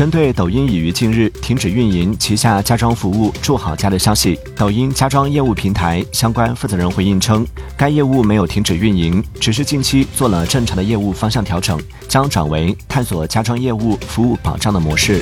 针对抖音已于近日停止运营旗下家装服务住好家的消息抖音家装业务平台相关负责人回应称该业务没有停止运营只是近期做了正常的业务方向调整将转为探索家装业务服务保障的模式。